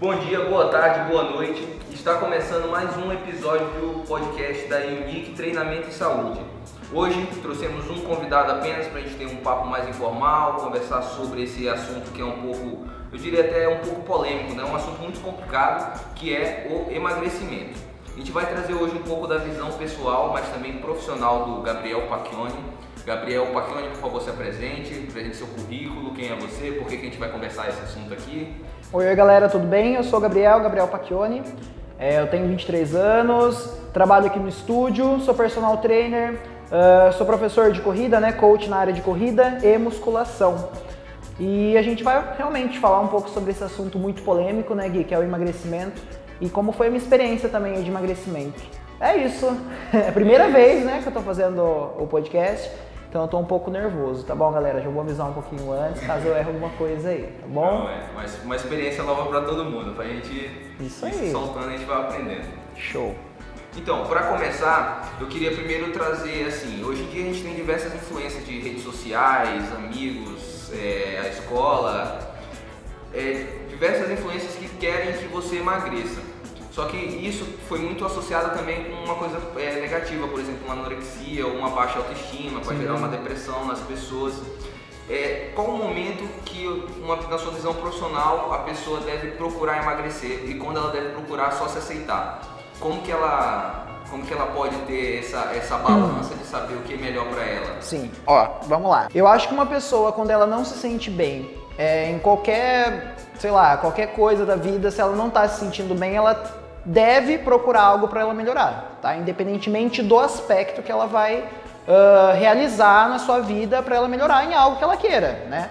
Bom dia, boa tarde, boa noite. Está começando mais um episódio do podcast da Unique Treinamento e Saúde. Hoje trouxemos um convidado apenas para a gente ter um papo mais informal, conversar sobre esse assunto que é um pouco, eu diria até um pouco polêmico, né? um assunto muito complicado, que é o emagrecimento. A gente vai trazer hoje um pouco da visão pessoal, mas também profissional do Gabriel Pacchioni. Gabriel Pacchioni, por favor, se apresente, apresente seu currículo, quem é você, por que, que a gente vai conversar esse assunto aqui. Oi, galera, tudo bem? Eu sou o Gabriel, Gabriel Pacchioni. É, eu tenho 23 anos, trabalho aqui no estúdio, sou personal trainer, uh, sou professor de corrida, né, coach na área de corrida e musculação. E a gente vai realmente falar um pouco sobre esse assunto muito polêmico, né, Gui, que é o emagrecimento e como foi a minha experiência também de emagrecimento. É isso. É a primeira vez, né, que eu tô fazendo o podcast. Então eu tô um pouco nervoso, tá bom, galera? Já vou avisar um pouquinho antes, caso eu erre alguma coisa aí, tá bom? Não, é mas uma experiência nova para todo mundo, pra gente Isso ir aí. se soltando, a gente vai aprendendo. Show. Então, para começar, eu queria primeiro trazer assim, hoje em dia a gente tem diversas influências de redes sociais, amigos, é, a escola, é, diversas influências que querem que você emagreça. Só que isso foi muito associado também com uma coisa é, negativa, por exemplo, uma anorexia ou uma baixa autoestima, pode gerar uma depressão nas pessoas. É, qual o momento que, uma, na sua visão profissional, a pessoa deve procurar emagrecer e quando ela deve procurar só se aceitar? Como que ela, como que ela pode ter essa, essa balança de saber o que é melhor para ela? Sim, ó, vamos lá. Eu acho que uma pessoa, quando ela não se sente bem é, em qualquer, sei lá, qualquer coisa da vida, se ela não tá se sentindo bem, ela deve procurar algo para ela melhorar, tá? Independentemente do aspecto que ela vai ah, realizar na sua vida para ela melhorar em algo que ela queira, né?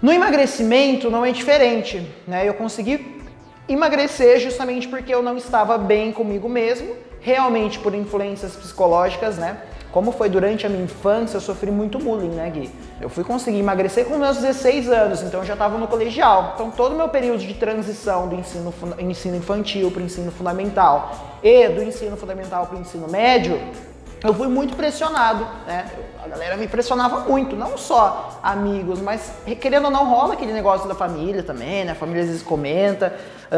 No emagrecimento não é diferente, né? Eu consegui emagrecer justamente porque eu não estava bem comigo mesmo, realmente por influências psicológicas, né? Como foi durante a minha infância, eu sofri muito bullying, né, Gui? Eu fui conseguir emagrecer com meus 16 anos, então eu já estava no colegial. Então todo o meu período de transição do ensino, ensino infantil para o ensino fundamental e do ensino fundamental para o ensino médio, eu fui muito pressionado, né? A galera me pressionava muito, não só amigos, mas querendo ou não rola aquele negócio da família também, né? A família às vezes comenta,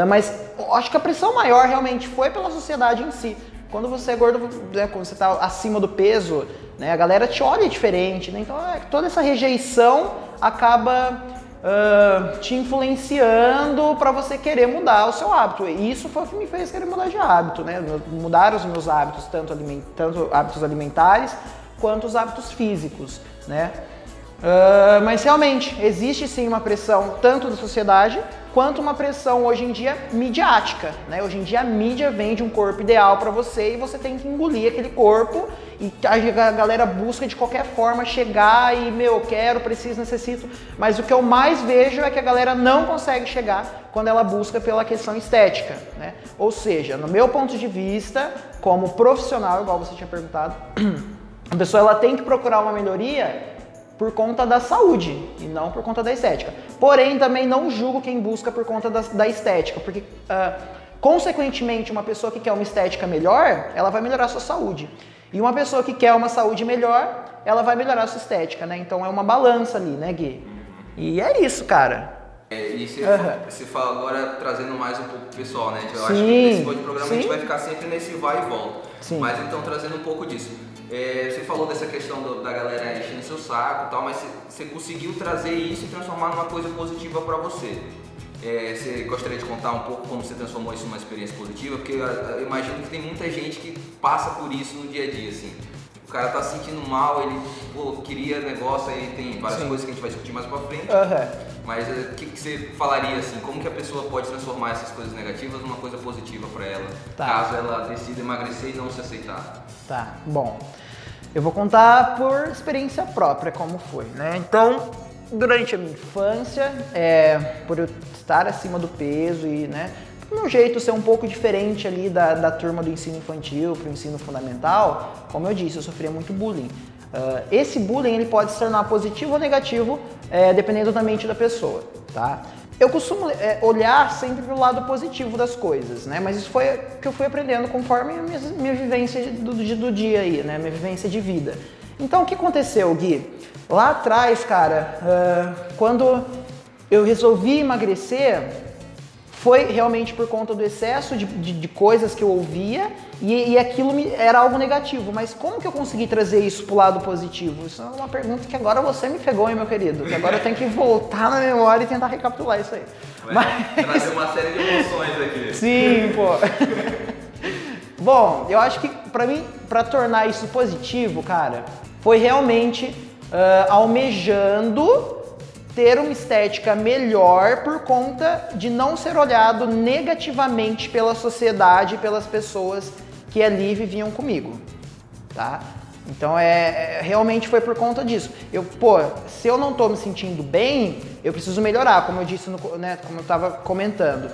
mas acho que a pressão maior realmente foi pela sociedade em si. Quando você é gordo, né, quando você está acima do peso, né, a galera te olha diferente, né? Então é, toda essa rejeição acaba ah, te influenciando para você querer mudar o seu hábito. E isso foi o que me fez querer mudar de hábito, né? Mudar os meus hábitos, tanto, aliment, tanto hábitos alimentares quanto os hábitos físicos, né? Ah, mas realmente existe sim uma pressão tanto da sociedade quanto uma pressão hoje em dia midiática, né? Hoje em dia a mídia vende um corpo ideal para você e você tem que engolir aquele corpo e a galera busca de qualquer forma chegar e meu, quero, preciso, necessito, mas o que eu mais vejo é que a galera não consegue chegar quando ela busca pela questão estética, né? Ou seja, no meu ponto de vista, como profissional, igual você tinha perguntado, a pessoa ela tem que procurar uma melhoria por conta da saúde e não por conta da estética. Porém, também não julgo quem busca por conta da, da estética, porque, ah, consequentemente, uma pessoa que quer uma estética melhor, ela vai melhorar a sua saúde. E uma pessoa que quer uma saúde melhor, ela vai melhorar a sua estética, né? Então é uma balança ali, né, Gui? E é isso, cara. É, e você, Aham. você fala agora trazendo mais um pouco pro pessoal, né? Eu acho Sim, que nesse tipo de programa a gente sim. vai ficar sempre nesse vai e volta. Sim. Mas então trazendo um pouco disso. É, você falou dessa questão do- da galera enchendo seu saco e tal, mas você, você conseguiu trazer isso e transformar numa coisa positiva para você. É, você gostaria de contar um pouco como você transformou isso numa experiência positiva? Porque eu, eu imagino que tem muita gente que passa por isso no dia a dia, assim. O cara tá se sentindo mal, ele pô, queria negócio, aí tem várias Sim. coisas que a gente vai discutir mais pra frente. Aham. Mas eh, o que, que você falaria assim? Como que a pessoa pode transformar essas coisas negativas numa coisa positiva para ela, Tá. caso ela decida emagrecer e não se aceitar? Tá, bom. Eu vou contar por experiência própria como foi, né? Então, durante a minha infância, é, por eu estar acima do peso e, né, meu jeito ser um pouco diferente ali da, da turma do ensino infantil para o ensino fundamental, como eu disse, eu sofria muito bullying. Ah, esse bullying ele pode se tornar positivo ou negativo, é, dependendo da mente da pessoa, tá? Eu costumo é, olhar sempre pro lado positivo das coisas, né? Mas isso foi o que eu fui aprendendo conforme a minha, minha vivência do, do, do dia aí, né? Minha vivência de vida. Então, o que aconteceu, Gui? Lá atrás, cara, ah, quando eu resolvi emagrecer, foi realmente por conta do excesso de, de, de coisas que eu ouvia e, e aquilo me, era algo negativo. Mas como que eu consegui trazer isso pro lado positivo? Isso é uma pergunta que agora você me pegou, hein, meu querido? Que agora eu tenho que voltar na memória e tentar recapitular isso aí. Mas... trazer uma série de emoções aqui. Sim, pô. Bom, eu acho que para mim, para tornar isso positivo, cara, foi realmente uh, almejando ter uma estética melhor por conta de não ser olhado negativamente pela sociedade e pelas pessoas que ali viviam comigo, tá? Então é, é, realmente foi por conta disso. Eu, pô, se eu não tô me sentindo bem, eu preciso melhorar, como eu disse, no, né, como eu estava comentando.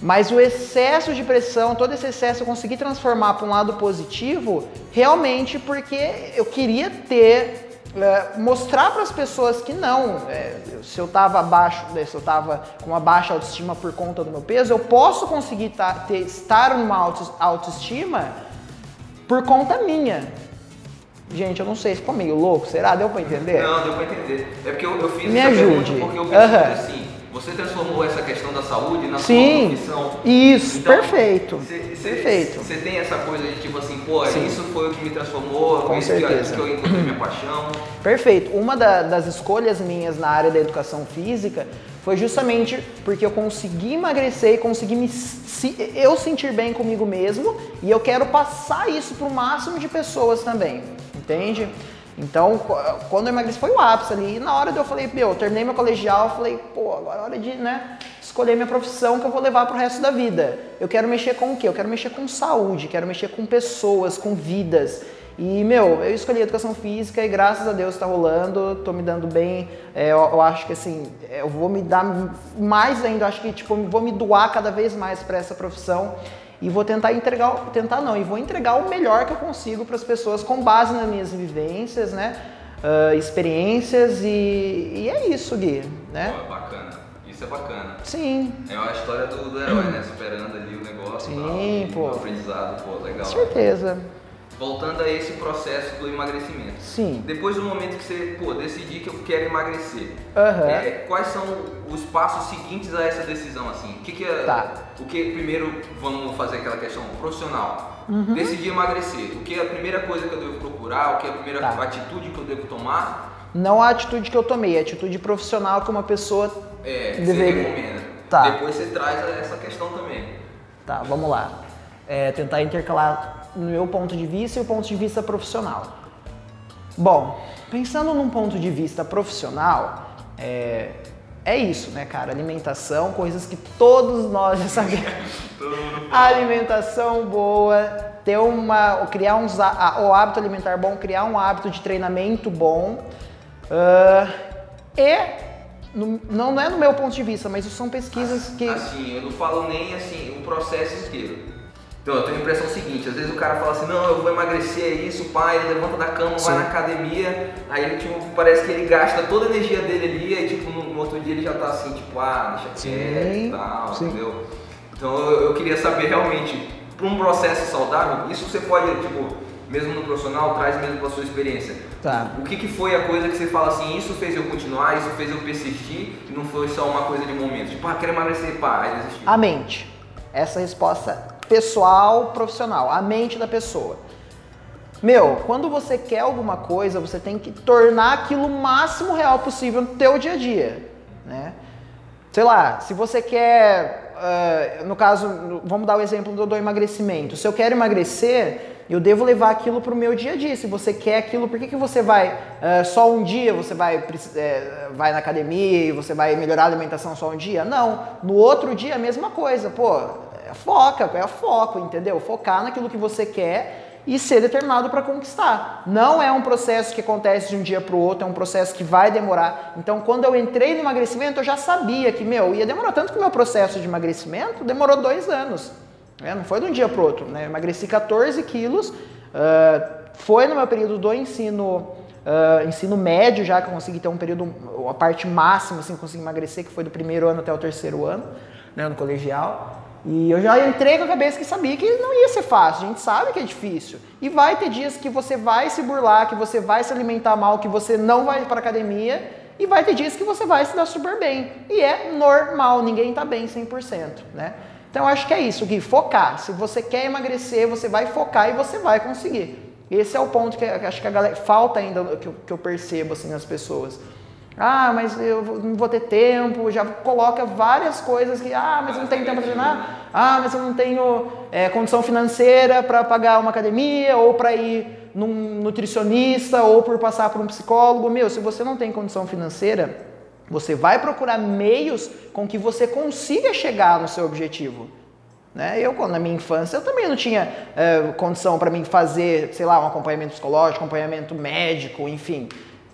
Mas o excesso de pressão, todo esse excesso eu consegui transformar para um lado positivo, realmente porque eu queria ter é, mostrar para as pessoas que não, é, se eu estava abaixo, né, se eu estava com uma baixa autoestima por conta do meu peso, eu posso conseguir tá, ter, estar numa auto, autoestima por conta minha. Gente, eu não sei, ficou meio louco, será? Deu para entender? Não, deu para entender. É porque eu, eu fiz Me essa ajude. pergunta porque eu pensei uhum. assim, você transformou essa questão da saúde na Sim, sua profissão. Isso, então, perfeito. Cê, cê, perfeito. Você tem essa coisa de tipo assim, pô, Sim. isso foi o que me transformou, Com isso certeza. que, eu encontrei minha paixão. Perfeito. Uma da, das escolhas minhas na área da educação física foi justamente porque eu consegui emagrecer e consegui me, eu sentir bem comigo mesmo e eu quero passar isso para o máximo de pessoas também, entende? Então, quando eu emagreci foi o ápice ali. E na hora eu falei, meu, eu terminei meu colegial, eu falei, pô, agora é hora de, né, escolher minha profissão que eu vou levar pro resto da vida. Eu quero mexer com o quê? Eu quero mexer com saúde, quero mexer com pessoas, com vidas. E, meu, eu escolhi educação física e graças a Deus está rolando, tô me dando bem. É, eu, eu, acho que assim, eu vou me dar mais ainda, acho que tipo, vou me doar cada vez mais para essa profissão e vou tentar entregar, tentar não, e vou entregar o melhor que eu consigo para as pessoas com base nas minhas vivências, né? Uh, experiências e, e, é isso, Gui, né? Pô, bacana, isso é bacana. Sim. É a história do, do herói, né? Superando ali o negócio. Sim, tal, pô. O aprendizado, pô, legal. Com certeza voltando a esse processo do emagrecimento. Sim. Depois do momento que você, pô, decidir que eu quero emagrecer, uhum. é, quais são os passos seguintes a essa decisão, assim? O que, que é, tá. o que primeiro vamos fazer aquela questão profissional? Uhum. Decidir emagrecer. O que é a primeira coisa que eu devo procurar? O que é a primeira tá. atitude que eu devo tomar? Não a atitude que eu tomei, a atitude profissional que uma pessoa é, deveria. Você recomenda. Tá. Depois você traz essa questão também. Tá, vamos lá. É, tentar intercalar no meu ponto de vista e o ponto de vista profissional. Bom, pensando num ponto de vista profissional, é, é isso, né, cara? Alimentação, coisas que todos nós já sabemos. Alimentação boa, ter uma, criar um, o hábito alimentar bom, criar um hábito de treinamento bom. Uh, e no, não é no meu ponto de vista, mas são pesquisas que. Assim, eu não falo nem assim o processo inteiro. Então, eu tenho a impressão seguinte, às vezes o cara fala assim, não, eu vou emagrecer, é isso, pai, ele levanta da cama, Sim. vai na academia, aí ele tipo, parece que ele gasta toda a energia dele ali, aí tipo, no, no outro dia ele já tá assim, tipo, ah, deixa quieto e tal, Sim. entendeu? Então eu, eu, queria saber realmente, para um processo saudável, isso você pode, tipo, mesmo no profissional, traz mesmo para sua experiência. Tá. O que, que foi a coisa que você fala assim, isso fez eu continuar, isso fez eu persistir, e não foi só uma coisa de momento, tipo, ah, quero emagrecer, pá, aí desistir. A mente. Essa resposta pessoal, profissional, a mente da pessoa. Meu, quando você quer alguma coisa, você tem que tornar aquilo o máximo real possível no teu dia a dia, né? Sei lá, se você quer, uh, no caso, vamos dar o exemplo do, do emagrecimento. Se eu quero emagrecer, eu devo levar aquilo para o meu dia a dia. Se você quer aquilo, por que, que você vai uh, só um dia? Você vai, é, vai na academia e você vai melhorar a alimentação só um dia? Não. No outro dia, a mesma coisa. Pô, é foca, é foco, entendeu? Focar naquilo que você quer e ser determinado para conquistar. Não é um processo que acontece de um dia para o outro, é um processo que vai demorar. Então, quando eu entrei no emagrecimento, eu já sabia que, meu, ia demorar. Tanto que o meu processo de emagrecimento demorou dois anos. Né? Não foi de um dia para o outro. Né? Eu emagreci 14 quilos, uh, foi no meu período do ensino, uh, ensino médio já que eu consegui ter um período, a parte máxima, assim, consegui emagrecer, que foi do primeiro ano até o terceiro ano, né, no colegial. E eu já entrei com a cabeça que sabia que não ia ser fácil, a gente sabe que é difícil. E vai ter dias que você vai se burlar, que você vai se alimentar mal, que você não vai para academia E vai ter dias que você vai se dar super bem. E é normal, ninguém tá bem 100%, né? Então eu acho que é isso, Gui, focar. Se você quer emagrecer, você vai focar e você vai conseguir. Esse é o ponto que acho que a galera falta ainda que eu, que eu percebo assim nas pessoas. Ah, mas eu não vou ter tempo, já coloca várias coisas que, ah, mas eu não tenho tempo para treinar, ah, mas eu não tenho é, condição financeira para pagar uma academia ou para ir num nutricionista ou por passar por um psicólogo. Meu, se você não tem condição financeira, você vai procurar meios com que você consiga chegar no seu objetivo. Né? Eu, na minha infância, eu também não tinha é, condição para mim fazer, sei lá, um acompanhamento psicológico, acompanhamento médico, enfim.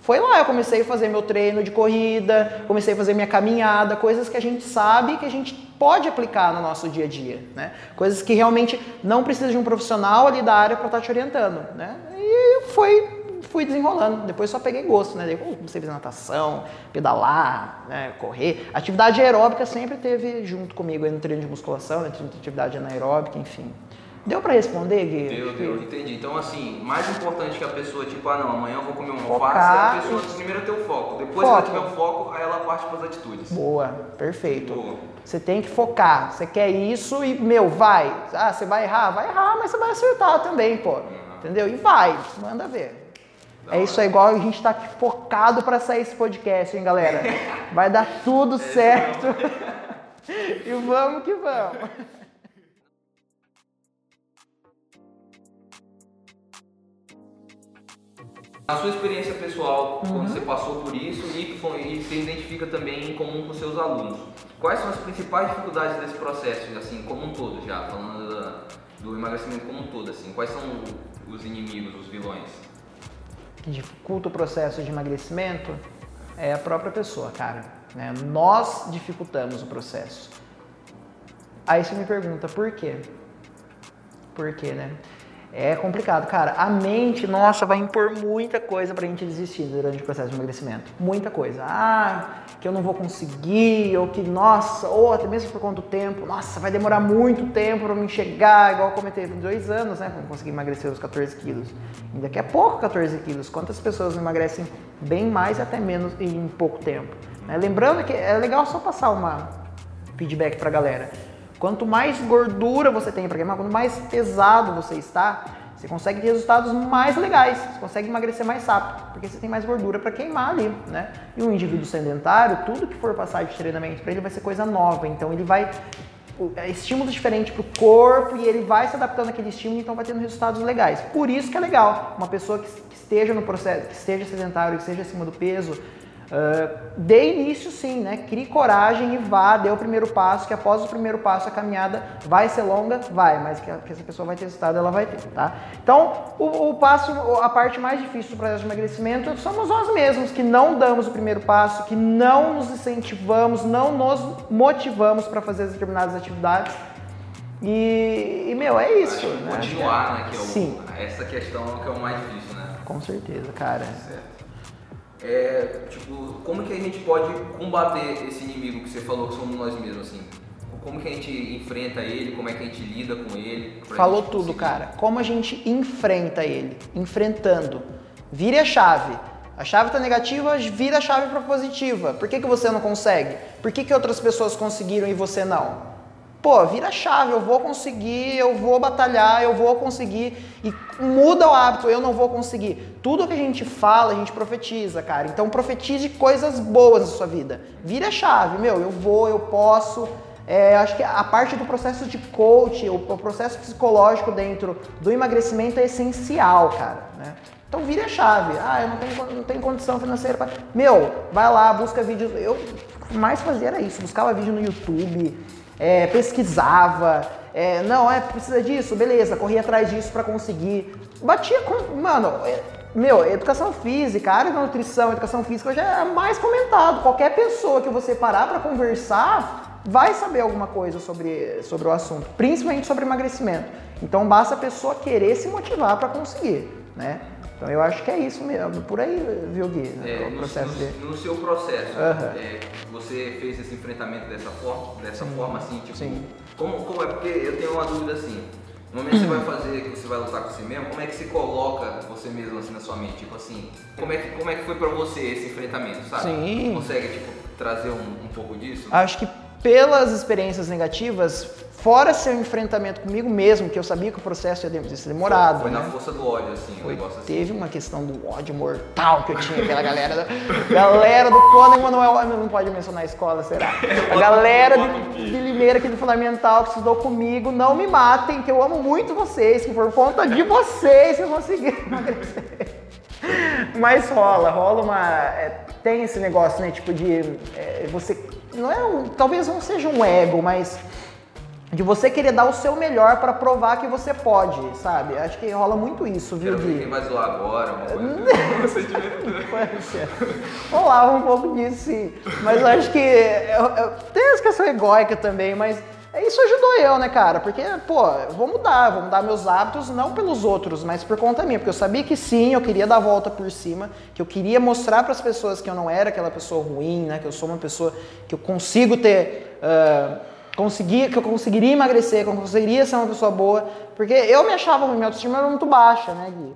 Foi lá, eu comecei a fazer meu treino de corrida, comecei a fazer minha caminhada, coisas que a gente sabe que a gente pode aplicar no nosso dia a dia, né? Coisas que realmente não precisa de um profissional ali da área para estar tá te orientando, né? E foi fui desenrolando. Depois só peguei gosto, né? Daí, comecei a fazer natação, pedalar, né? correr. Atividade aeróbica sempre teve junto comigo aí no treino de musculação, né? atividade anaeróbica, enfim. Deu para responder, Gui? Deu, deu, entendi. Então, assim, mais importante que a pessoa, tipo, ah, não, amanhã eu vou comer uma alface, é a pessoa primeiro ter o foco. Depois foco. que ela tiver o foco, aí ela parte para as atitudes. Boa, perfeito. Boa. Você tem que focar. Você quer isso e, meu, vai. Ah, você vai errar? Vai errar, mas você vai acertar também, pô. Uhum. Entendeu? E vai, manda ver. é isso aí, igual a gente tá aqui focado para sair esse podcast, hein, galera? Vai dar tudo certo. e vamos que vamos. A sua experiência pessoal, uhum. quando você passou por isso e e se identifica também em comum com seus alunos, quais são as principais dificuldades desse processo, assim, como um todo já, falando da, do emagrecimento como um todo, assim, quais são os inimigos, os vilões? Que dificulta o processo de emagrecimento é a própria pessoa, cara. Né? Nós dificultamos o processo. Aí você me pergunta, por quê? Por quê, né? É complicado, cara. A mente, nossa, vai impor muita coisa pra gente desistir durante o processo de emagrecimento. Muita coisa. Ah, que eu não vou conseguir, ou que, nossa, ou até mesmo por quanto tempo, nossa, vai demorar muito tempo pra mim chegar, igual eu comentei, dois anos, né, pra conseguir emagrecer os 14 quilos. E daqui a pouco 14 quilos. Quantas pessoas emagrecem bem mais até menos em pouco tempo? Né? Lembrando que é legal só passar uma feedback pra galera. Quanto mais gordura você tem para queimar, quanto mais pesado você está, você consegue ter resultados mais legais, você consegue emagrecer mais rápido, porque você tem mais gordura para queimar ali, né? E um indivíduo sedentário, tudo que for passar de treinamento para ele vai ser coisa nova, então ele vai é, estímulos diferentes para o corpo e ele vai se adaptando àquele estímulo, então vai tendo resultados legais. Por isso que é legal uma pessoa que, que esteja no processo, que esteja sedentário, que esteja acima do peso, Uh, dê início sim, né? Crie coragem e vá, dê o primeiro passo, que após o primeiro passo a caminhada vai ser longa, vai, mas que, essa pessoa vai ter resultado, ela vai ter, tá? Então, o, o, passo, a parte mais difícil do processo de emagrecimento somos nós mesmos, que não damos o primeiro passo, que não nos incentivamos, não nos motivamos para fazer determinadas atividades. E, e meu, é isso. Né? Continuar, né? Que é o, Sim. Essa questão que é o mais difícil, né? Com certeza, cara. Certo. É, tipo, como que a gente pode combater esse inimigo que você falou que somos nós mesmos, assim? Como que a gente enfrenta ele, como é que a gente lida com ele? Falou tudo, cara. Como a gente enfrenta ele? Enfrentando. Vire a chave. A chave está negativa, vira a chave para positiva. Por que, que você não consegue? Por que, que outras pessoas conseguiram e você não? Pô, vira chave, eu vou conseguir, eu vou batalhar, eu vou conseguir. E muda o hábito, eu não vou conseguir. Tudo que a gente fala, a gente profetiza, cara. Então profetize coisas boas na sua vida. Vira chave, meu, eu vou, eu posso. É, acho que a parte do processo de coach, o, processo psicológico dentro do emagrecimento é essencial, cara. Né? Então vire a chave. Ah, eu não tenho, não tenho condição financeira para. Meu, vai lá, busca vídeos. Eu mais fazia era isso, buscava vídeo no YouTube, é, pesquisava, é, não, é, precisa disso, beleza, corria atrás disso para conseguir. Batia com. Mano, é, meu, educação física, área da nutrição, educação física já é mais comentado. Qualquer pessoa que você parar para conversar vai saber alguma coisa sobre, sobre o assunto, principalmente sobre emagrecimento. Então basta a pessoa querer se motivar para conseguir, né? Então eu acho que é isso mesmo, por aí, viu, Gui? É, no, processo no, no seu processo, uhum. é, você fez esse enfrentamento dessa forma, dessa Sim. forma assim, tipo, Sim. Como, como é? Porque eu tenho uma dúvida assim, No momento que você vai fazer, que você vai lutar com você mesmo, como é que você coloca você mesmo assim na sua mente? Tipo assim, como é que, como é que foi pra você esse enfrentamento, sabe? Sim. Consegue, tipo, trazer um, um pouco disso? Acho que pelas experiências negativas, fora seu enfrentamento comigo mesmo, que eu sabia que o processo ia ser demorado. Foi né? na força do ódio, assim, Foi, um negócio assim. teve uma questão do ódio mortal que eu tinha, aquela galera, da, galera do Conan Manuel, não pode mencionar a escola, será? A galera de, de Limeira aqui do Fundamental que estudou comigo, não me matem, que eu amo muito vocês, que por conta de vocês eu consegui emagrecer. Mas rola, rola uma. é, tem esse negócio, né? Tipo de. é, você. Não é um, talvez não seja um ego, mas de você querer dar o seu melhor pra provar que você pode, sabe? Acho que rola muito isso, viu, Quero ver quem vai zoar agora, uma coisa. Pode ser. Rolava um pouco disso, sim. Mas eu acho que. Eu, eu, tem essa questão egóica também, mas isso ajudou eu, né, cara? Porque, pô, eu vou mudar, vou mudar meus hábitos, não pelos outros, mas por conta minha. Porque eu sabia que sim, eu queria dar a volta por cima, que eu queria mostrar para as pessoas que eu não era aquela pessoa ruim, né? Que eu sou uma pessoa que eu consigo ter. ah, conseguir, que eu conseguiria emagrecer, que eu conseguiria ser uma pessoa boa, porque eu me achava ruim, minha autoestima era muito baixa, né, Gui?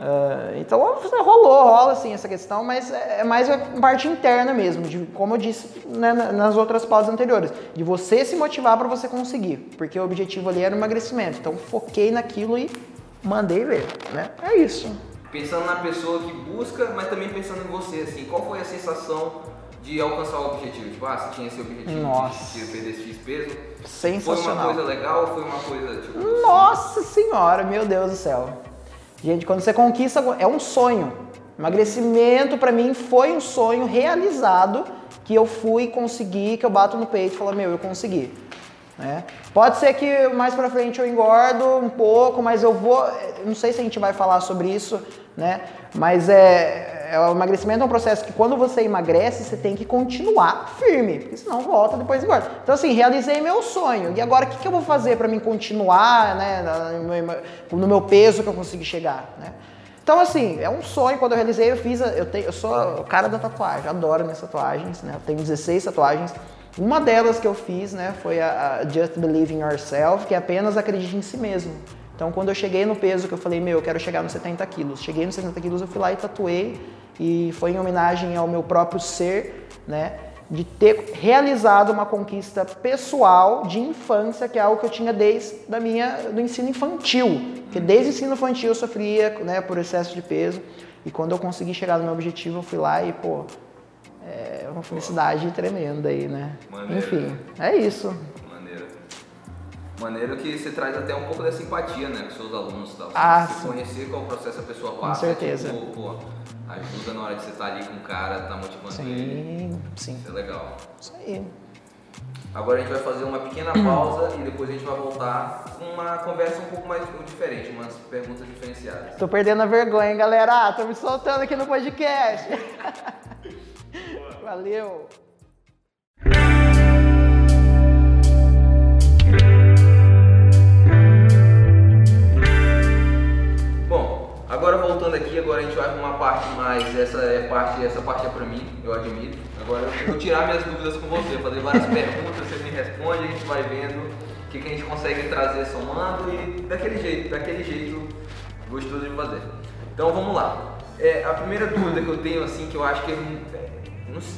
Ah, então rolou, rola assim essa questão, mas é é mais a parte interna mesmo, de, como eu disse né, na- nas outras pausas anteriores, de você se motivar para você conseguir, porque o objetivo ali era o emagrecimento. Então foquei naquilo e mandei ver, né? É isso. Pensando na pessoa que busca, mas também pensando em você, assim, qual foi a sensação de alcançar o objetivo? Tipo, ah, você tinha esse objetivo Nossa. de perder X peso. Sensacional. Foi uma coisa legal ou foi uma coisa, tipo... Nossa senhora, meu Deus do céu. Gente, quando você conquista, é um sonho. Emagrecimento para mim foi um sonho realizado que eu fui conseguir, que eu bato no peito e falo, meu, eu consegui. né? Pode ser que mais pra frente eu engordo um pouco, mas eu vou, não sei se a gente vai falar sobre isso, né? Mas é, é o emagrecimento é um processo que quando você emagrece, você tem que continuar firme, porque senão volta depois engorda. Então assim, realizei meu sonho. E agora o que, que eu vou fazer para mim continuar, né, no meu, peso que eu consegui chegar, né? Então, assim, é um sonho. Quando eu realizei, eu fiz. Eu, eu sou o cara da tatuagem, adoro minhas tatuagens, né? Eu tenho 16 tatuagens. Uma delas que eu fiz, né, foi a, a Just Believe in Yourself, que é apenas acredite em si mesmo. Então, quando eu cheguei no peso que eu falei, meu, eu quero chegar nos 70 quilos. Cheguei nos 70 quilos, eu fui lá e tatuei. E foi em homenagem ao meu próprio ser, né? De ter realizado uma conquista pessoal de infância, que é algo que eu tinha desde da minha, do ensino infantil. Porque desde o ensino infantil eu sofria né, por excesso de peso. E quando eu consegui chegar no meu objetivo, eu fui lá e, pô, é uma felicidade tremenda aí, né? Maneiro. Enfim, é isso. Maneiro. Maneiro que você traz até um pouco dessa empatia, né, com seus alunos e tal. Ah, você sim. conhecer qual processo a pessoa passa. certeza. Tipo, pô, ajuda na hora de você estar ali com o cara, tá motivando ele. Sim, sim. Isso é legal. Isso aí. Agora a gente vai fazer uma pequena pausa e depois a gente vai voltar com uma conversa um pouco mais diferente, umas perguntas diferenciadas. Tô perdendo a vergonha, hein, galera? Ah, tô me soltando aqui no podcast. Valeu. Agora voltando aqui, agora a gente vai para uma parte mais, essa é parte, essa parte é pra mim, eu admito. Agora eu vou tirar minhas dúvidas com você, fazer várias perguntas, você me responde, a gente vai vendo o que, que a gente consegue trazer somando e daquele jeito, daquele jeito gostoso de fazer. Então vamos lá. É, a primeira dúvida que eu tenho, assim, que eu acho que é,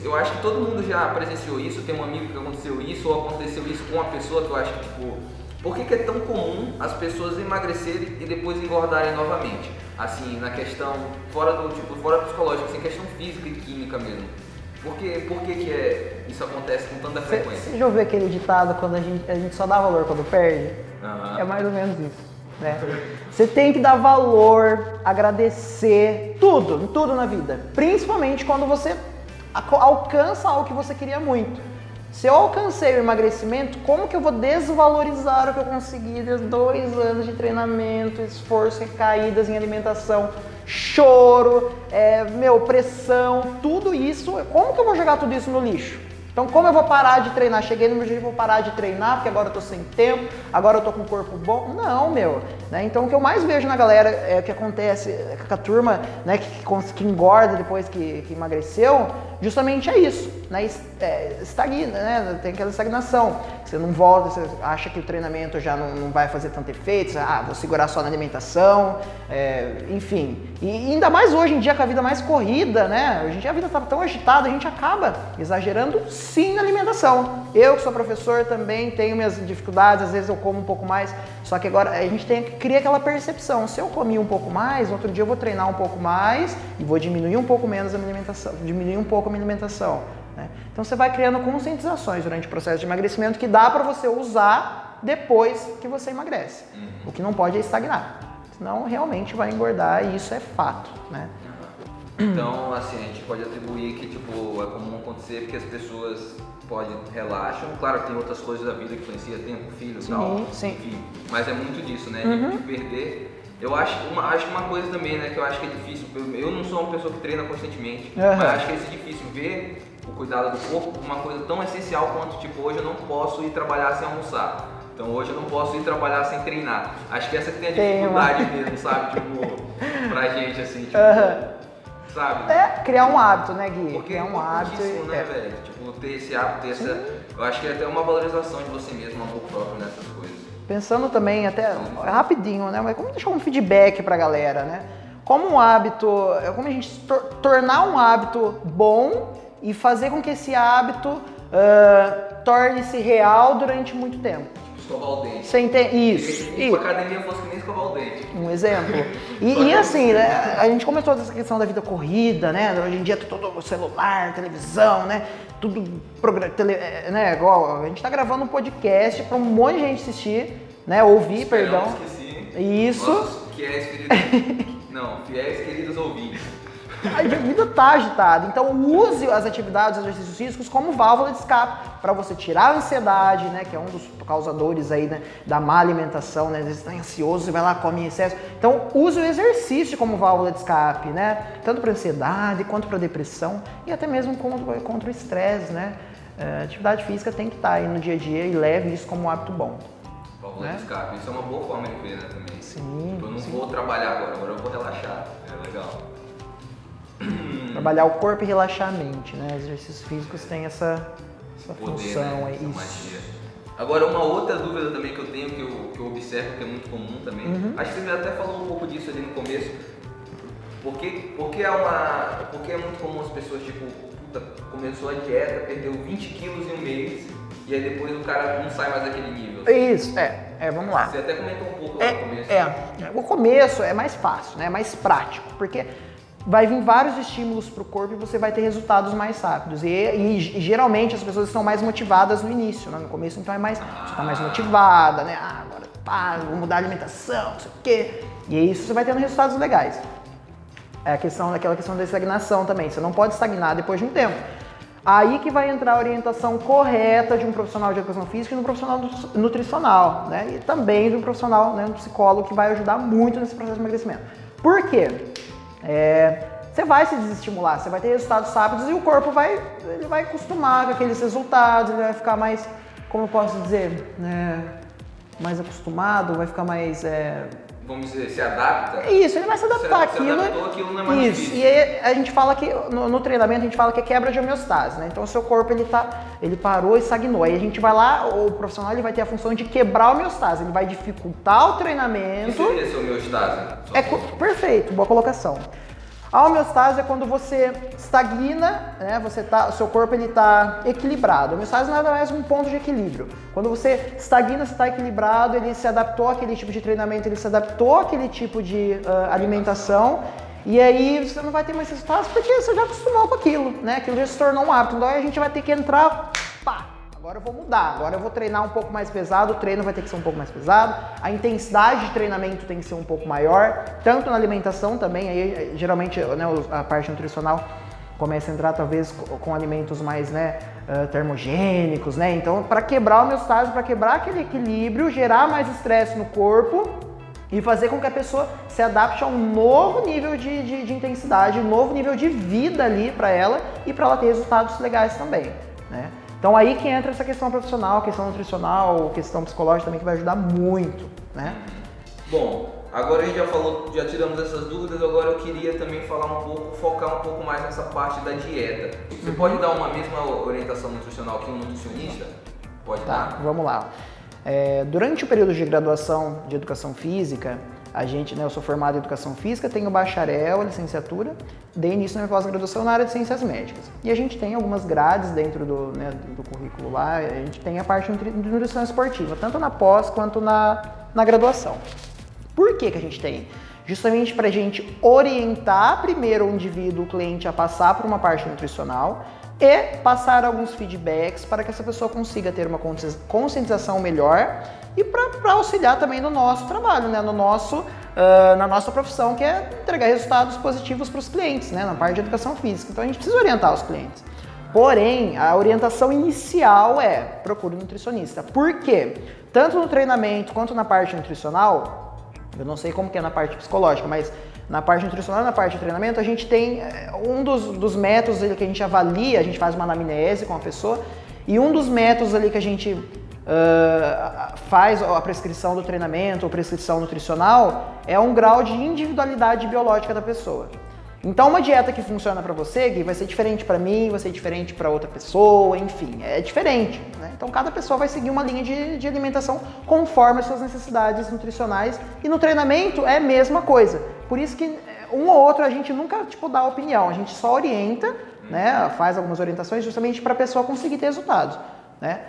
eu acho que todo mundo já presenciou isso, tem um amigo que aconteceu isso, ou aconteceu isso com uma pessoa que eu acho que, tipo, por que, que é tão comum as pessoas emagrecerem e depois engordarem novamente? Assim, na questão, fora do, tipo, fora psicológico, assim, questão física e química mesmo. Por que, por que, que é, isso acontece com tanta Você frequência? você já ouviu aquele ditado quando a gente, a gente só dá valor quando perde? Aham. É mais ou menos isso. Né? Você tem que dar valor, agradecer, tudo, tudo na vida. Principalmente quando você alcança algo que você queria muito. Se eu alcancei o emagrecimento, como que eu vou desvalorizar o que eu consegui desde dois anos de treinamento, esforço, recaídas em alimentação, choro, é, meu, pressão, tudo isso? Como que eu vou jogar tudo isso no lixo? Então, como eu vou parar de treinar? Cheguei no meu dia, vou parar de treinar porque agora eu tô sem tempo, agora eu tô com o corpo bom? Não, meu. Né? Então, o que eu mais vejo na galera é o que acontece é com a turma né, que, que, que engorda depois que, que emagreceu justamente é isso, né? É, estagna, né? Tem aquela estagnação. Você não volta, você acha que o treinamento já não, não vai fazer tanto efeito, você, ah, vou segurar só na alimentação, é, enfim. E ainda mais hoje em dia com a vida mais corrida, né? Hoje em dia a vida está tão agitada, a gente acaba exagerando sim na alimentação. Eu que sou professor também tenho minhas dificuldades, às vezes eu como um pouco mais, só que agora a gente tem que criar aquela percepção. Se eu comi um pouco mais, outro dia eu vou treinar um pouco mais e vou diminuir um pouco menos a minha alimentação, diminuir um pouco a minha alimentação. Né? Então você vai criando conscientizações durante o processo de emagrecimento que dá para você usar depois que você emagrece. Uhum. O que não pode é estagnar. Senão realmente vai engordar e isso é fato. Né? Então, assim, a gente pode atribuir que tipo, é comum acontecer porque as pessoas podem relaxam. Claro que tem outras coisas da vida que influenciam, tempo, filho e tal. Sim. Enfim, mas é muito disso, né? Uhum. De perder eu acho uma, acho uma coisa também, né, que eu acho que é difícil. Eu não sou uma pessoa que treina constantemente, uhum. mas acho que é difícil ver o cuidado do corpo uma coisa tão essencial quanto, tipo, hoje eu não posso ir trabalhar sem almoçar. Então hoje eu não posso ir trabalhar sem treinar. Acho que essa que tem a dificuldade tem mesmo, sabe? Tipo, pra gente, assim, tipo, uhum. Sabe? É, criar um hábito, né, Gui? Porque criar um hábito. Isso, né, é. velho? Tipo, ter esse hábito, ter essa. Eu acho que é até uma valorização de você mesmo, amor próprio nessas coisas. Pensando também, até rapidinho, né? Mas como deixar um feedback pra galera, né? Como um hábito, é como a gente tor tornar um hábito bom e fazer com que esse hábito uh, torne-se real durante muito tempo. Escovar o dente. Você entende? Isso. E a academia fosse que nem escovar o dente. Um exemplo. E, e assim, né, a gente começou essa questão da vida corrida, né? Hoje em dia todo celular, televisão, né? Tudo tele, é, né? Igual, a gente tá gravando um podcast para um monte de gente assistir, né? Ouvir, Esperamos perdão. Que sim. Isso. Nossos fiéis queridos. não, fiéis queridos ouvintes a vida está agitada. Então use as atividades, os exercícios físicos como válvula de escape para você tirar a ansiedade, né, que é um dos causadores aí né, da má alimentação, né, às vezes está ansioso, você vai lá come em excesso. Então use o exercício como válvula de escape, né, tanto para ansiedade quanto para depressão e até mesmo contra, contra o estresse, né. É, atividade física tem que estar tá aí no dia a dia e leve isso como um hábito bom. Válvula né? de escape, isso é uma boa forma de ver, né, também. Sim. Tipo, eu não sim. vou trabalhar agora, agora eu vou relaxar. É legal. Trabalhar o corpo e relaxar a mente, né? Os exercícios físicos têm essa, essa Poder, função né? aí. Essa magia. Agora, uma outra dúvida também que eu tenho, que eu, que eu observo, que é muito comum também, uhum. acho que você até falou um pouco disso ali no começo, porque, porque, é, uma, porque é muito comum as pessoas, tipo, puta, começou a dieta, perdeu 20 quilos em um mês, e aí depois o cara não sai mais daquele nível. Isso, é, é vamos lá. Você até comentou um pouco lá é, no começo. É, o começo é mais fácil, né? É mais prático, porque vai vir vários estímulos para o corpo e você vai ter resultados mais rápidos. E, e, e, geralmente as pessoas estão mais motivadas no início, né? no começo então é mais, você está mais motivada, né? Ah, agora pá, vou mudar a alimentação, não sei o quê. E isso você vai tendo resultados legais. É a questão daquela questão da estagnação também. Você não pode estagnar depois de um tempo. Aí que vai entrar a orientação correta de um profissional de educação física e de um profissional nutricional, né? E também de um profissional, né, um psicólogo que vai ajudar muito nesse processo de emagrecimento. Por quê? É, você vai se desestimular, você vai ter resultados rápidos e o corpo vai, ele vai acostumar com aqueles resultados, ele vai ficar mais, como eu posso dizer, é, mais acostumado, vai ficar mais. É, Vamos dizer, se adapta? Isso, ele vai se adaptar àquilo. Não é mais Isso, difícil. e aí a gente fala que, no, no, treinamento, a gente fala que é quebra de homeostase, né? Então o seu corpo, ele tá, ele parou e estagnou. Aí a gente vai lá, o profissional, ele vai ter a função de quebrar a homeostase, ele vai dificultar o treinamento. O que seria essa homeostase? É, perfeito, boa colocação. A homeostase é quando você estagna, né? Você tá, o seu corpo ele está equilibrado. A homeostase nada mais um ponto de equilíbrio. Quando você estagna, você está equilibrado, ele se adaptou àquele tipo de treinamento, ele se adaptou àquele tipo de uh, alimentação. E aí você não vai ter mais resultados porque você já acostumou com aquilo, né? Aquilo já se tornou um hábito. Então a gente vai ter que entrar, pá, Agora eu vou mudar, agora eu vou treinar um pouco mais pesado, o treino vai ter que ser um pouco mais pesado, a intensidade de treinamento tem que ser um pouco maior, tanto na alimentação também, aí geralmente né, a parte nutricional começa a entrar talvez com alimentos mais né, termogênicos, né? Então, para quebrar o homeostase, para quebrar aquele equilíbrio, gerar mais estresse no corpo e fazer com que a pessoa se adapte a um novo nível de, de, de intensidade, um novo nível de vida ali para ela e para ela ter resultados legais também, né? Então aí que entra essa questão profissional, questão nutricional, questão psicológica também que vai ajudar muito, né? Bom, Agora a gente já falou, já tiramos essas dúvidas, agora eu queria também falar um pouco, focar um pouco mais nessa parte da dieta. Você uhum. pode dar uma mesma orientação nutricional que um nutricionista? Pode tá, dar? Vamos lá. É, durante o período de graduação de educação física, a gente, né, eu sou formado em educação física, tenho bacharel, licenciatura, dei início na minha pós-graduação na área de ciências médicas. E a gente tem algumas grades dentro do, né, do currículo lá, a gente tem a parte de nutrição esportiva, tanto na pós quanto na, na graduação. Por que, que a gente tem? Justamente para a gente orientar primeiro o indivíduo, o cliente, a passar por uma parte nutricional, e passar alguns feedbacks para que essa pessoa consiga ter uma conscientização melhor e para auxiliar também no nosso trabalho, né? no nosso, uh, na nossa profissão, que é entregar resultados positivos para os clientes, né? na parte de educação física. Então a gente precisa orientar os clientes. Porém, a orientação inicial é procure um nutricionista. Por quê? Tanto no treinamento quanto na parte nutricional, eu não sei como que é na parte psicológica, mas na parte nutricional na parte de treinamento, a gente tem eh, um dos, dos métodos que a gente avalia, a gente faz uma anamnese com a pessoa, e um dos métodos ali que a gente uh, faz a prescrição do treinamento ou prescrição nutricional é um grau de individualidade biológica da pessoa. Então, uma dieta que funciona para você, Gui, vai ser diferente para mim, vai ser diferente para outra pessoa, enfim, é diferente. Né? Então, cada pessoa vai seguir uma linha de, de, alimentação conforme as suas necessidades nutricionais. E no treinamento é a mesma coisa. Por isso que eh, um ou outro a gente nunca tipo, dá opinião, a gente só orienta, né? faz algumas orientações justamente para a pessoa conseguir ter resultados. Né?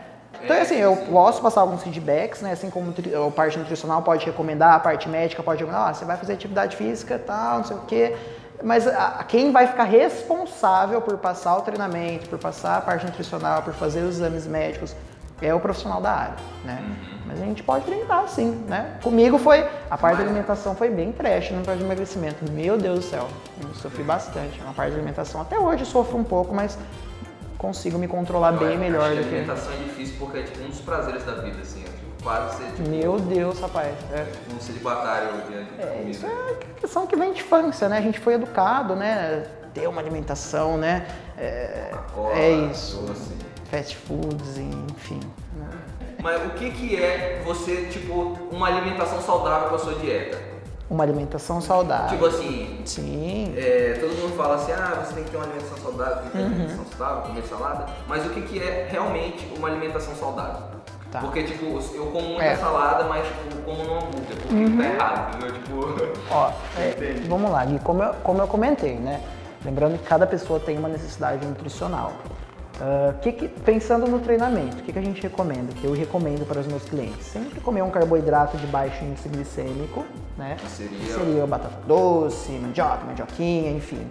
Então, assim, eu posso passar alguns feedbacks, né? Assim como a parte nutricional pode recomendar, a parte médica pode recomendar, ah, você vai fazer atividade física, tal, não sei o quê mas a, quem vai ficar responsável por passar o treinamento, por passar a parte nutricional, por fazer os exames médicos, é o profissional da área, né? Uhum. Mas a gente pode tentar sim, né? Comigo foi, a parte da alimentação foi bem trash no parte de emagrecimento. Meu Deus do céu, eu sofri bastante na parte de alimentação. Até hoje sofro um pouco, mas consigo me controlar Não, bem melhor do que... A alimentação é difícil porque é tipo um dos prazeres da vida, assim quase ser tipo, Meu Deus, rapaz. É. Um celibatário diante de é, Isso é questão que vem de infância, né? A gente foi educado, né? Ter uma alimentação, né? É, é isso. Doce. Fast foods, enfim. Né? Mas o que, que é você, tipo, uma alimentação saudável com a sua dieta? Uma alimentação saudável. Tipo assim. Sim. É, todo mundo fala assim, ah, você tem que ter uma alimentação saudável, tem que ter uma uhum. alimentação saudável, comer salada. Mas o que, que é realmente uma alimentação saudável? Tá. Porque, tipo, eu como muita é. salada, mas, tipo, como no hambúrguer, porque uhum. tá errado, entendeu? Tipo... Ó, é, vamos lá, Gui, como eu, como eu comentei, né? Lembrando que cada pessoa tem uma necessidade nutricional. Uh, que que, pensando no treinamento, o que, que a gente recomenda? Que eu recomendo para os meus clientes? Sempre comer um carboidrato de baixo índice glicêmico, né? Que seria... seria batata doce, mandioca, mandioquinha, enfim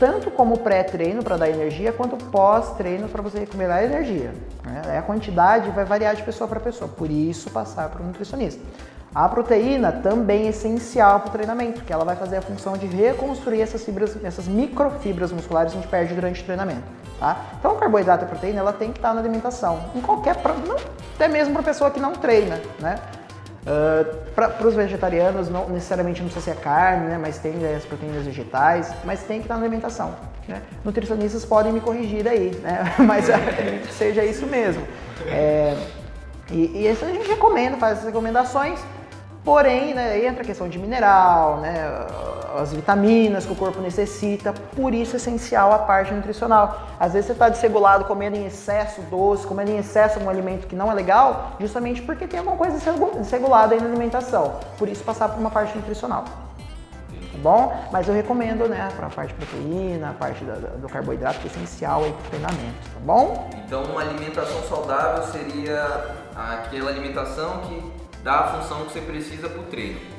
tanto como pré-treino para dar energia, quanto pós-treino para você recuperar energia. Né? A quantidade vai variar de pessoa para pessoa, por isso passar para o nutricionista. A proteína também é essencial para o treinamento, porque ela vai fazer a função de reconstruir essas fibras, essas microfibras musculares que a gente perde durante o treinamento. Tá? Então, carboidrato e proteína ela tem que estar na alimentação, em qualquer, não, até mesmo para pessoa que não treina, né? Uh, para os vegetarianos, não necessariamente não precisa ser carne, né, mas tem né, as proteínas vegetais, mas tem que estar na alimentação. Né? Nutricionistas podem me corrigir aí, né? mas que seja isso mesmo. É, e, e isso a gente recomenda, faz as recomendações, porém né, entra a questão de mineral, né, as vitaminas que o corpo necessita, por isso é essencial a parte nutricional. Às vezes você está desregulado comendo em excesso doce, comendo em excesso um alimento que não é legal, justamente porque tem alguma coisa desregulada aí na alimentação. Por isso passar por uma parte nutricional. Tá bom? Mas eu recomendo, né, para a parte de proteína, a parte do, do carboidrato, que é essencial aí para o treinamento, tá bom? Então uma alimentação saudável seria aquela alimentação que dá a função que você precisa para o treino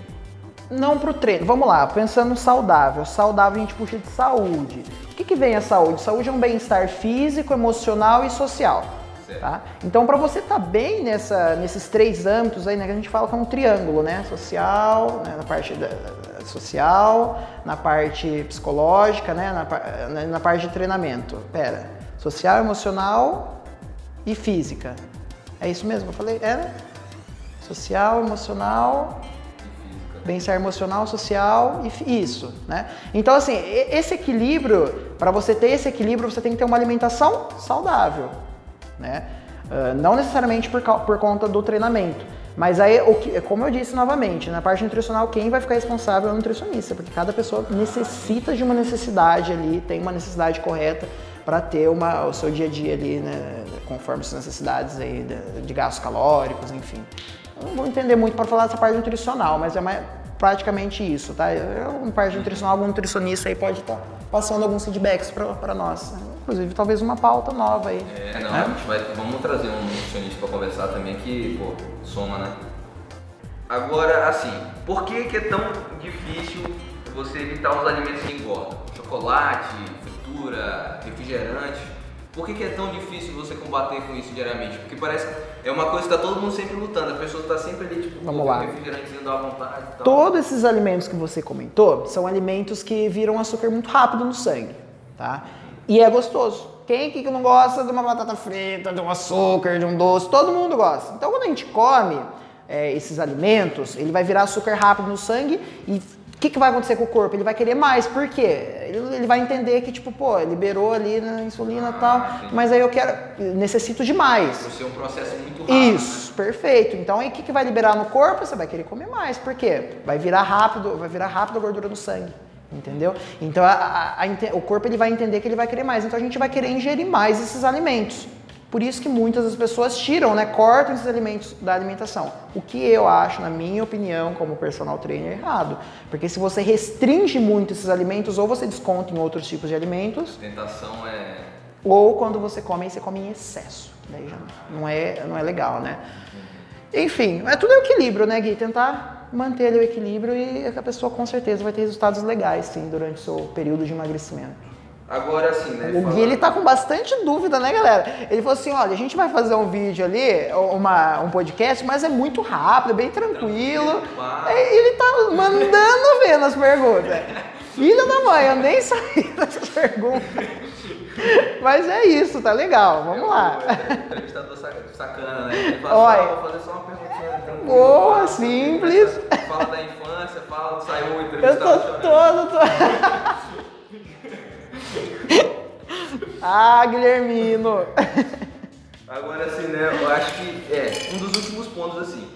não para o treino. Vamos lá, pensando saudável. Saudável a gente puxa de saúde. O que, que vem a saúde? Saúde é um bem-estar físico, emocional e social. Tá? Então, para você estar tá bem nessa, nesses três âmbitos aí, né, que a gente fala que é um triângulo, né? Social, né, na parte da, social, na parte psicológica, né, na, na parte de treinamento. Pera, social, emocional e física. É isso mesmo que eu falei? É, né? Social, emocional bem-estar emocional, social e isso, né? Então assim, esse equilíbrio, para você ter esse equilíbrio, você tem que ter uma alimentação saudável, né? Uh, não necessariamente por, por conta do treinamento, Mas aí, como eu disse novamente, na parte nutricional, quem vai ficar responsável é o nutricionista, porque cada pessoa necessita de uma necessidade ali, tem uma necessidade correta para ter uma, o seu dia a dia ali, né, conforme suas necessidades aí de, de gastos calóricos, enfim. Não vou entender muito para falar dessa parte nutricional, mas é mais, praticamente isso, tá? Eu, na parte nutricional, algum nutricionista aí pode estar tá passando alguns feedbacks para nós. Inclusive, talvez uma pauta nova aí. É, não, né? a gente vai, vamos trazer um nutricionista para conversar também que, pô, soma, né? Agora, assim, por que, que é tão difícil você evitar os alimentos que engordam? Chocolate, fritura, refrigerante. Por que, que, é tão difícil você combater com isso diariamente? Porque parece que é uma coisa que está todo mundo sempre lutando, a pessoa está sempre ali, tipo, Vamos lá. refrigerantezinho dá vontade e tal. Todos esses alimentos que você comentou são alimentos que viram açúcar muito rápido no sangue, tá? E é gostoso. Quem que não gosta de uma batata frita, de um açúcar, de um doce? Todo mundo gosta. Então, quando a gente come é, esses alimentos, ele vai virar açúcar rápido no sangue e que, que vai acontecer com o corpo? Ele vai querer mais, por quê? Ele, ele vai entender que, tipo, pô, liberou ali na insulina e ah, tal, sim. mas aí eu quero, necessito de mais. Vai ser um processo muito rápido. Isso, né? perfeito. Então aí o que, que vai liberar no corpo? Você vai querer comer mais, por quê? Vai virar rápido, vai virar rápido a gordura no sangue. Entendeu? Então a, a, a, o corpo ele vai entender que ele vai querer mais. Então a gente vai querer ingerir mais esses alimentos. Por isso que muitas das pessoas tiram, né, cortam esses alimentos da alimentação. O que eu acho, na minha opinião, como personal trainer, errado. Porque se você restringe muito esses alimentos, ou você desconta em outros tipos de alimentos. Tentação é. Ou quando você come, você come em excesso. Daí já não é, não é legal, né? Enfim, é tudo equilíbrio, né, Gui? Tentar manter o equilíbrio e a pessoa com certeza vai ter resultados legais, sim, durante o seu período de emagrecimento. Agora assim, né? O Gui ele tá com bastante dúvida, né, galera? Ele falou assim: olha, a gente vai fazer um vídeo ali, uma, um podcast, mas é muito rápido, bem tranquilo. E ele tá mandando ver nas perguntas. Filha da mãe, eu nem saí dessas perguntas. Mas é isso, tá legal, vamos lá. É, entrevistador sacana, né? Fala, Olha, vou fazer só uma perguntinha. Boa, simples. Fala da infância, fala, saiu o entrevistado. Eu tô todo, tô... ah, Guilhermino! Agora assim, né, eu acho que é um dos últimos pontos assim.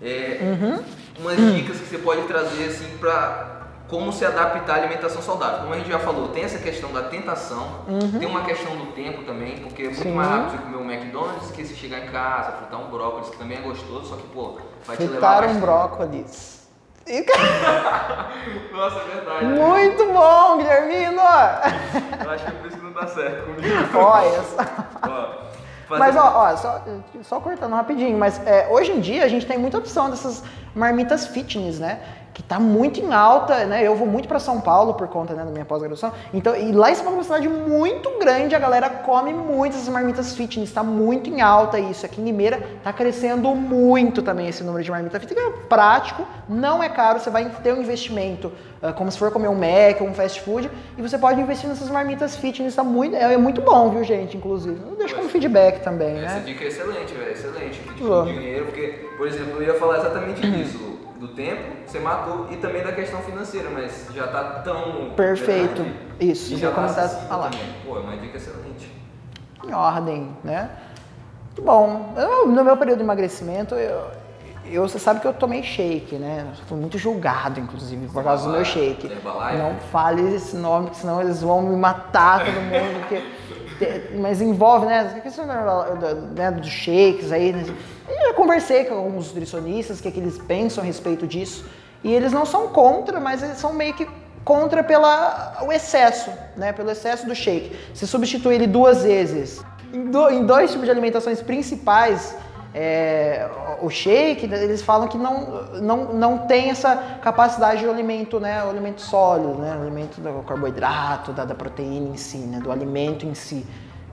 É uhum. umas dicas que você pode trazer assim para como se adaptar à alimentação saudável. Como a gente já falou, tem essa questão da tentação, uhum. tem uma questão do tempo também, porque é muito Sim. mais rápido você comer um McDonald's que se chegar em casa, fritar um brócolis, que também é gostoso, só que, pô, vai fritar te levar um brócolis. Nossa, é verdade. Muito bom, Guilhermino! Eu acho que é por isso que não dá certo comigo. Olha só. Mas ó, ó só, só, cortando rapidinho, mas é, hoje em dia a gente tem muita opção dessas marmitas fitness, né? Que está muito em alta, né? Eu vou muito para São Paulo por conta né, da minha pós-graduação. Então, e lá em São Paulo é uma cidade muito grande, a galera come muito essas marmitas fitness, está muito em alta isso. Aqui em Limeira está crescendo muito também esse número de marmita fitness. É prático, não é caro, você vai ter um investimento, uh, como se for comer um Mac ou um fast food, e você pode investir nessas marmitas fitness, tá muito, é, é muito bom, viu, gente, inclusive. Eu deixo como feedback também, Essa né? dica é excelente, velho, excelente. Tipo, dinheiro, porque, por exemplo, eu ia falar exatamente disso do tempo, você matou, e também da questão financeira, mas já está tão. Perfeito. Isso, já começasse a falar. Também. Pô, é uma dica excelente. Em ordem, né? Bom, eu, no meu período de emagrecimento, eu, eu, você sabe que eu tomei shake, né? Fui muito julgado, inclusive, por causa do meu shake. Não fale esse nome, porque senão eles vão me matar todo mundo, porque mas envolve, né, a questão né, dos shakes aí. Né? Já conversei com alguns nutricionistas, o que, é que eles pensam a respeito disso. E eles não são contra, mas eles são meio que contra pela, o excesso, né, pelo excesso do shake. Se substituir ele duas vezes em, do, em dois tipos de alimentações principais, é, o shake, eles falam que não, não, não tem essa capacidade de alimento, né, o alimento sólido, né, o alimento do carboidrato, da, da proteína em si, né, do alimento em si.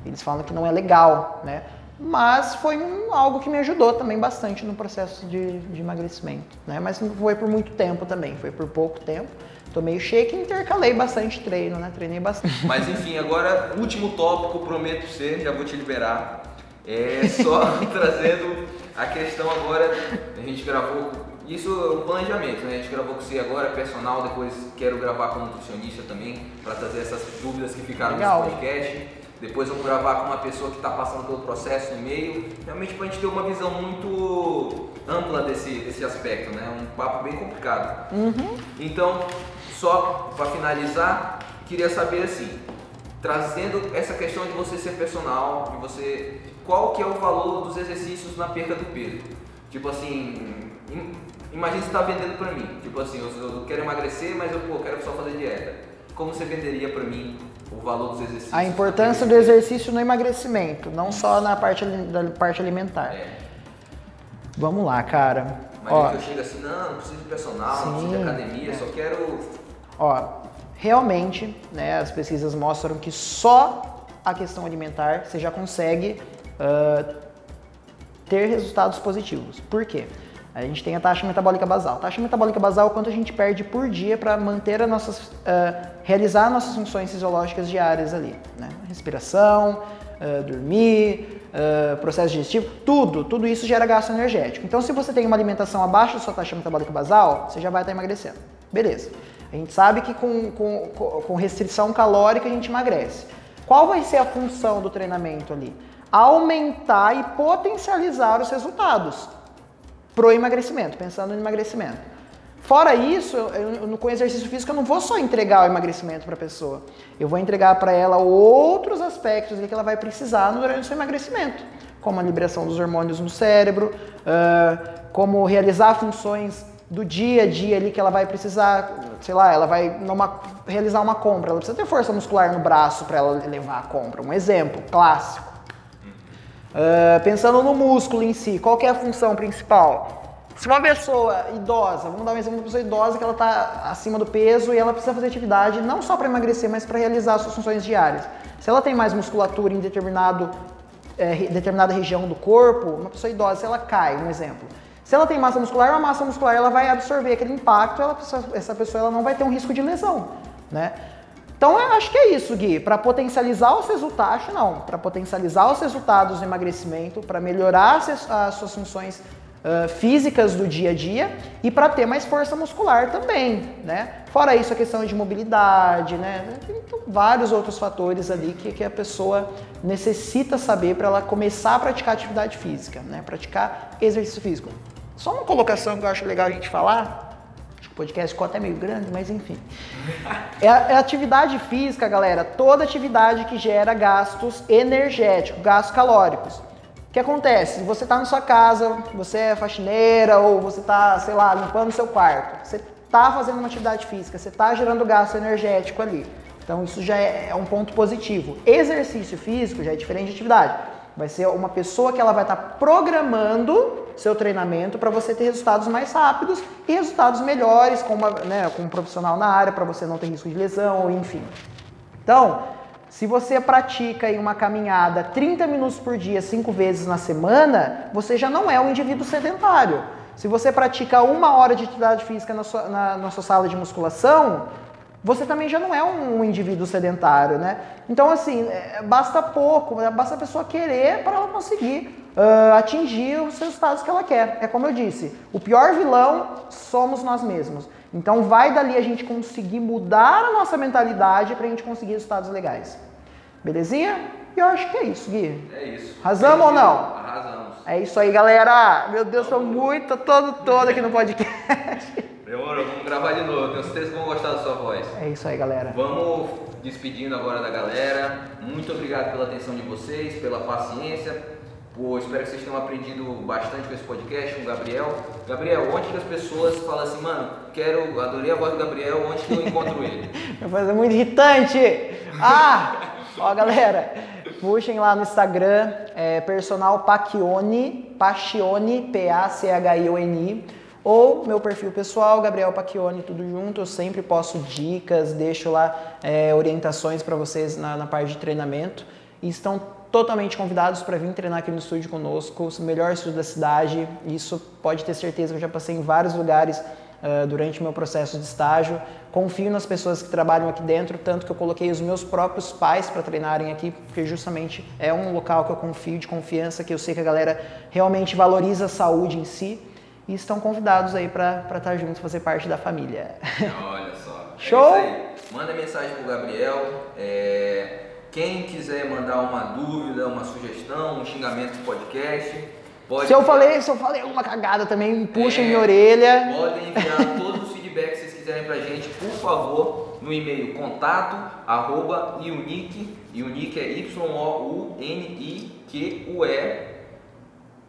Eles falam que não é legal, né? Mas foi um, algo que me ajudou também bastante no processo de, de emagrecimento, né? Mas não foi por muito tempo também, foi por pouco tempo. Tomei o shake e intercalei bastante treino, né? Treinei bastante. Mas enfim, agora, último tópico, prometo ser, já vou te liberar. É só trazendo a questão agora, a gente gravou, isso é um planejamento, né? A gente gravou com você agora, personal, depois quero gravar com nutricionista também, para trazer essas dúvidas que ficaram Legal. nesse podcast. Depois vamos gravar com uma pessoa que está passando pelo processo no meio, realmente para a gente ter uma visão muito ampla desse, desse aspecto, né? Um papo bem complicado. Uhum. Então, só para finalizar, queria saber assim, trazendo essa questão de você ser personal, de você, qual que é o valor dos exercícios na perda do peso? Tipo assim, imagina você está vendendo para mim, tipo assim, eu, eu, quero emagrecer, mas eu pô, quero só fazer dieta. Como você venderia para mim o valor dos exercícios? A importância do exercício no emagrecimento, não só na parte, da parte alimentar. É. Vamos lá, cara. Mas Ó, que eu chego assim, não, não preciso de personal, sim, não preciso de academia, é. só quero. Ó, realmente, né, as pesquisas mostram que só a questão alimentar você já consegue uh, ter resultados positivos. Por quê? A gente tem a taxa metabólica basal. A taxa metabólica basal é quanto a gente perde por dia para manter as nossas, uh, realizar nossas funções fisiológicas diárias ali, né? Respiração, uh, dormir, uh, processo digestivo, tudo, tudo isso gera gasto energético. Então, se você tem uma alimentação abaixo da sua taxa metabólica basal, você já vai estar emagrecendo. Beleza. A gente sabe que com, com, com restrição calórica a gente emagrece. Qual vai ser a função do treinamento ali? Aumentar e potencializar os resultados pro emagrecimento, pensando no emagrecimento. Fora isso, eu, eu, com exercício físico eu não vou só entregar o emagrecimento para a pessoa. Eu vou entregar para ela outros aspectos que ela vai precisar durante o seu emagrecimento, como a liberação dos hormônios no cérebro, uh, como realizar funções do dia a dia ali que ela vai precisar, sei lá, ela vai numa, realizar uma compra, ela precisa ter força muscular no braço para ela levar a compra. Um exemplo clássico. Uh, pensando no músculo em si, qual é a função principal? Se uma pessoa idosa, vamos dar um exemplo de uma pessoa idosa que ela está acima do peso e ela precisa fazer atividade não só para emagrecer, mas para realizar suas funções diárias. Se ela tem mais musculatura em determinado, é, determinada região do corpo, uma pessoa idosa, se ela cai, um exemplo. Se ela tem massa muscular, uma massa muscular ela vai absorver aquele impacto, ela, essa pessoa ela não vai ter um risco de lesão, né? Então eu acho que é isso, Gui. Para potencializar os resultados, não. Para potencializar os resultados do emagrecimento, para melhorar as, as, suas funções uh, físicas do dia a dia e para ter mais força muscular também, né? Fora isso, a questão de mobilidade, né? Vários outros fatores ali que, que a pessoa necessita saber para ela começar a praticar atividade física, né? Praticar exercício físico. Só uma colocação que eu acho legal a gente falar podcast ficou até meio grande, mas enfim. É, é atividade física, galera, toda atividade que gera gastos energéticos, gastos calóricos. O que acontece? Você está na sua casa, você é faxineira ou você está, sei lá, limpando o seu quarto. Você está fazendo uma atividade física, você está gerando gasto energético ali. Então isso já é, é um ponto positivo. Exercício físico já é diferente de atividade. Vai ser uma pessoa que ela vai estar tá programando seu treinamento para você ter resultados mais rápidos e resultados melhores com, uma, né, com um profissional na área para você não ter risco de lesão, enfim. Então, se você pratica em uma caminhada 30 minutos por dia, 5 vezes na semana, você já não é um indivíduo sedentário. Se você pratica uma hora de atividade física na sua, na, na sua sala de musculação, você também já não é um, indivíduo sedentário, né? Então, assim, é, basta pouco, né? basta a pessoa querer para ela conseguir uh, atingir os resultados que ela quer. É como eu disse, o pior vilão somos nós mesmos. Então, vai dali a gente conseguir mudar a nossa mentalidade para a gente conseguir resultados legais. Belezinha? E eu acho que é isso, Gui. É isso. Arrasamos ou não? Arrasamos. É isso aí, galera. Meu Deus, estou muito, todo, todo aqui no podcast. Demorou, vamos gravar de novo. Tenho certeza que vão gostar da sua voz. É isso aí, galera. Vamos despedindo agora da galera. Muito obrigado pela atenção de vocês, pela paciência. Pô, espero que vocês tenham aprendido bastante com esse podcast com o Gabriel. Gabriel, onde que as pessoas falam assim, mano, quero, adorei a voz do Gabriel, onde que eu encontro ele? Minha voz é muito irritante! Ah! Ó, galera, puxem lá no Instagram, é, personal Pachione, Pachione, P-A-C-H-I-O-N-I ou meu perfil pessoal, Gabriel Pacchioni, tudo junto. Eu sempre posto dicas, deixo lá é, orientações para vocês na, na parte de treinamento. E estão totalmente convidados para vir treinar aqui no estúdio conosco, o melhor estúdio da cidade. Isso pode ter certeza que eu já passei em vários lugares uh, durante o meu processo de estágio. Confio nas pessoas que trabalham aqui dentro, tanto que eu coloquei os meus próprios pais para treinarem aqui, porque justamente é um local que eu confio, de confiança, que eu sei que a galera realmente valoriza a saúde em si e estão convidados aí para estar juntos, fazer parte da família. Olha só. Show? É Manda mensagem pro Gabriel. É... Quem quiser mandar uma dúvida, uma sugestão, um xingamento do podcast, pode. Se eu falei, se eu falei uma cagada também, puxem É. minha orelha. Podem enviar todos os feedbacks que vocês quiserem pra gente, por favor, no e-mail contato arroba unique, unique é Y-O-U-N-I-Q-U-E,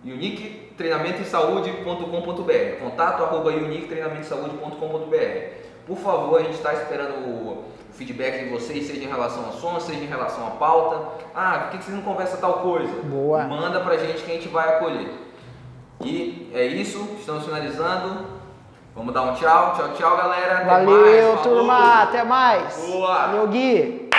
unique treinamento e saúde.com.br, contato arroba unique treinamento e saúde.com.br. Por favor, a gente está esperando o feedback de vocês, seja em relação a som, seja em relação à pauta. Ah, por que vocês não conversam tal coisa? Boa. Manda pra gente que a gente vai acolher. E é isso, estamos finalizando. Vamos dar um tchau, tchau, tchau, galera. Até mais. Valeu, Falou. turma. Até mais. Boa. Valeu, Gui.